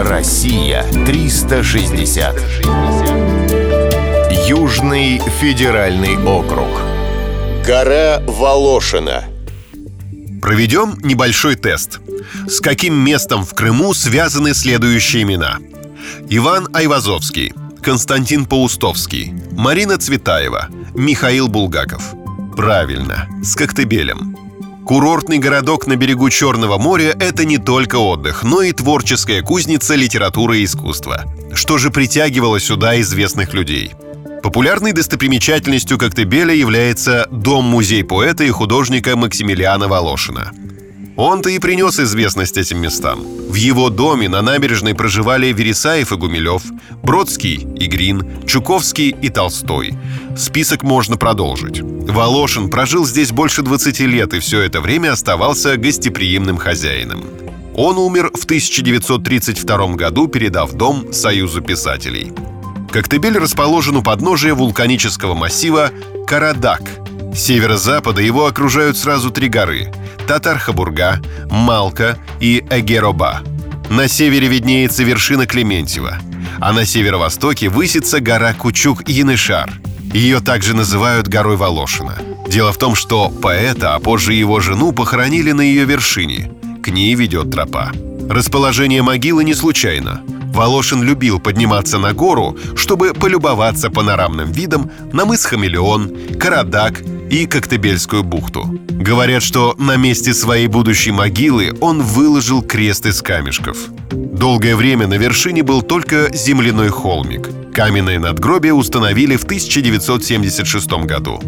Россия 360. Южный федеральный округ. Гора Волошина. Проведем небольшой тест. С каким местом в Крыму связаны следующие имена? Иван Айвазовский, Константин Паустовский, Марина Цветаева, Михаил Булгаков. Правильно, с Коктебелем. Курортный городок на берегу Черного моря – это не только отдых, но и творческая кузница литературы и искусства. Что же притягивало сюда известных людей? Популярной достопримечательностью Коктебеля является дом-музей поэта и художника Максимилиана Волошина – он-то и принес известность этим местам. В его доме на набережной проживали Вересаев и Гумилев, Бродский и Грин, Чуковский и Толстой. Список можно продолжить. Волошин прожил здесь больше 20 лет и все это время оставался гостеприимным хозяином. Он умер в 1932 году, передав дом Союзу писателей. Коктебель расположен у подножия вулканического массива Карадак. Северо-запада его окружают сразу три горы Татархабурга, Малка и Эгероба. На севере виднеется вершина Клементьева, а на северо-востоке высится гора Кучук-Янышар. Ее также называют горой Волошина. Дело в том, что поэта, а позже его жену похоронили на ее вершине. К ней ведет тропа. Расположение могилы не случайно. Волошин любил подниматься на гору, чтобы полюбоваться панорамным видом на мыс Хамелеон, Карадак и Коктебельскую бухту. Говорят, что на месте своей будущей могилы он выложил крест из камешков. Долгое время на вершине был только земляной холмик. Каменное надгробие установили в 1976 году.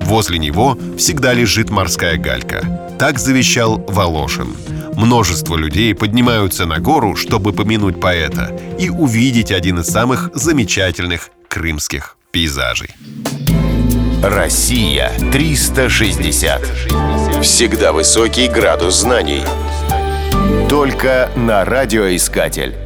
Возле него всегда лежит морская галька. Так завещал Волошин. Множество людей поднимаются на гору, чтобы помянуть поэта и увидеть один из самых замечательных крымских пейзажей. Россия 360. Всегда высокий градус знаний. Только на радиоискатель.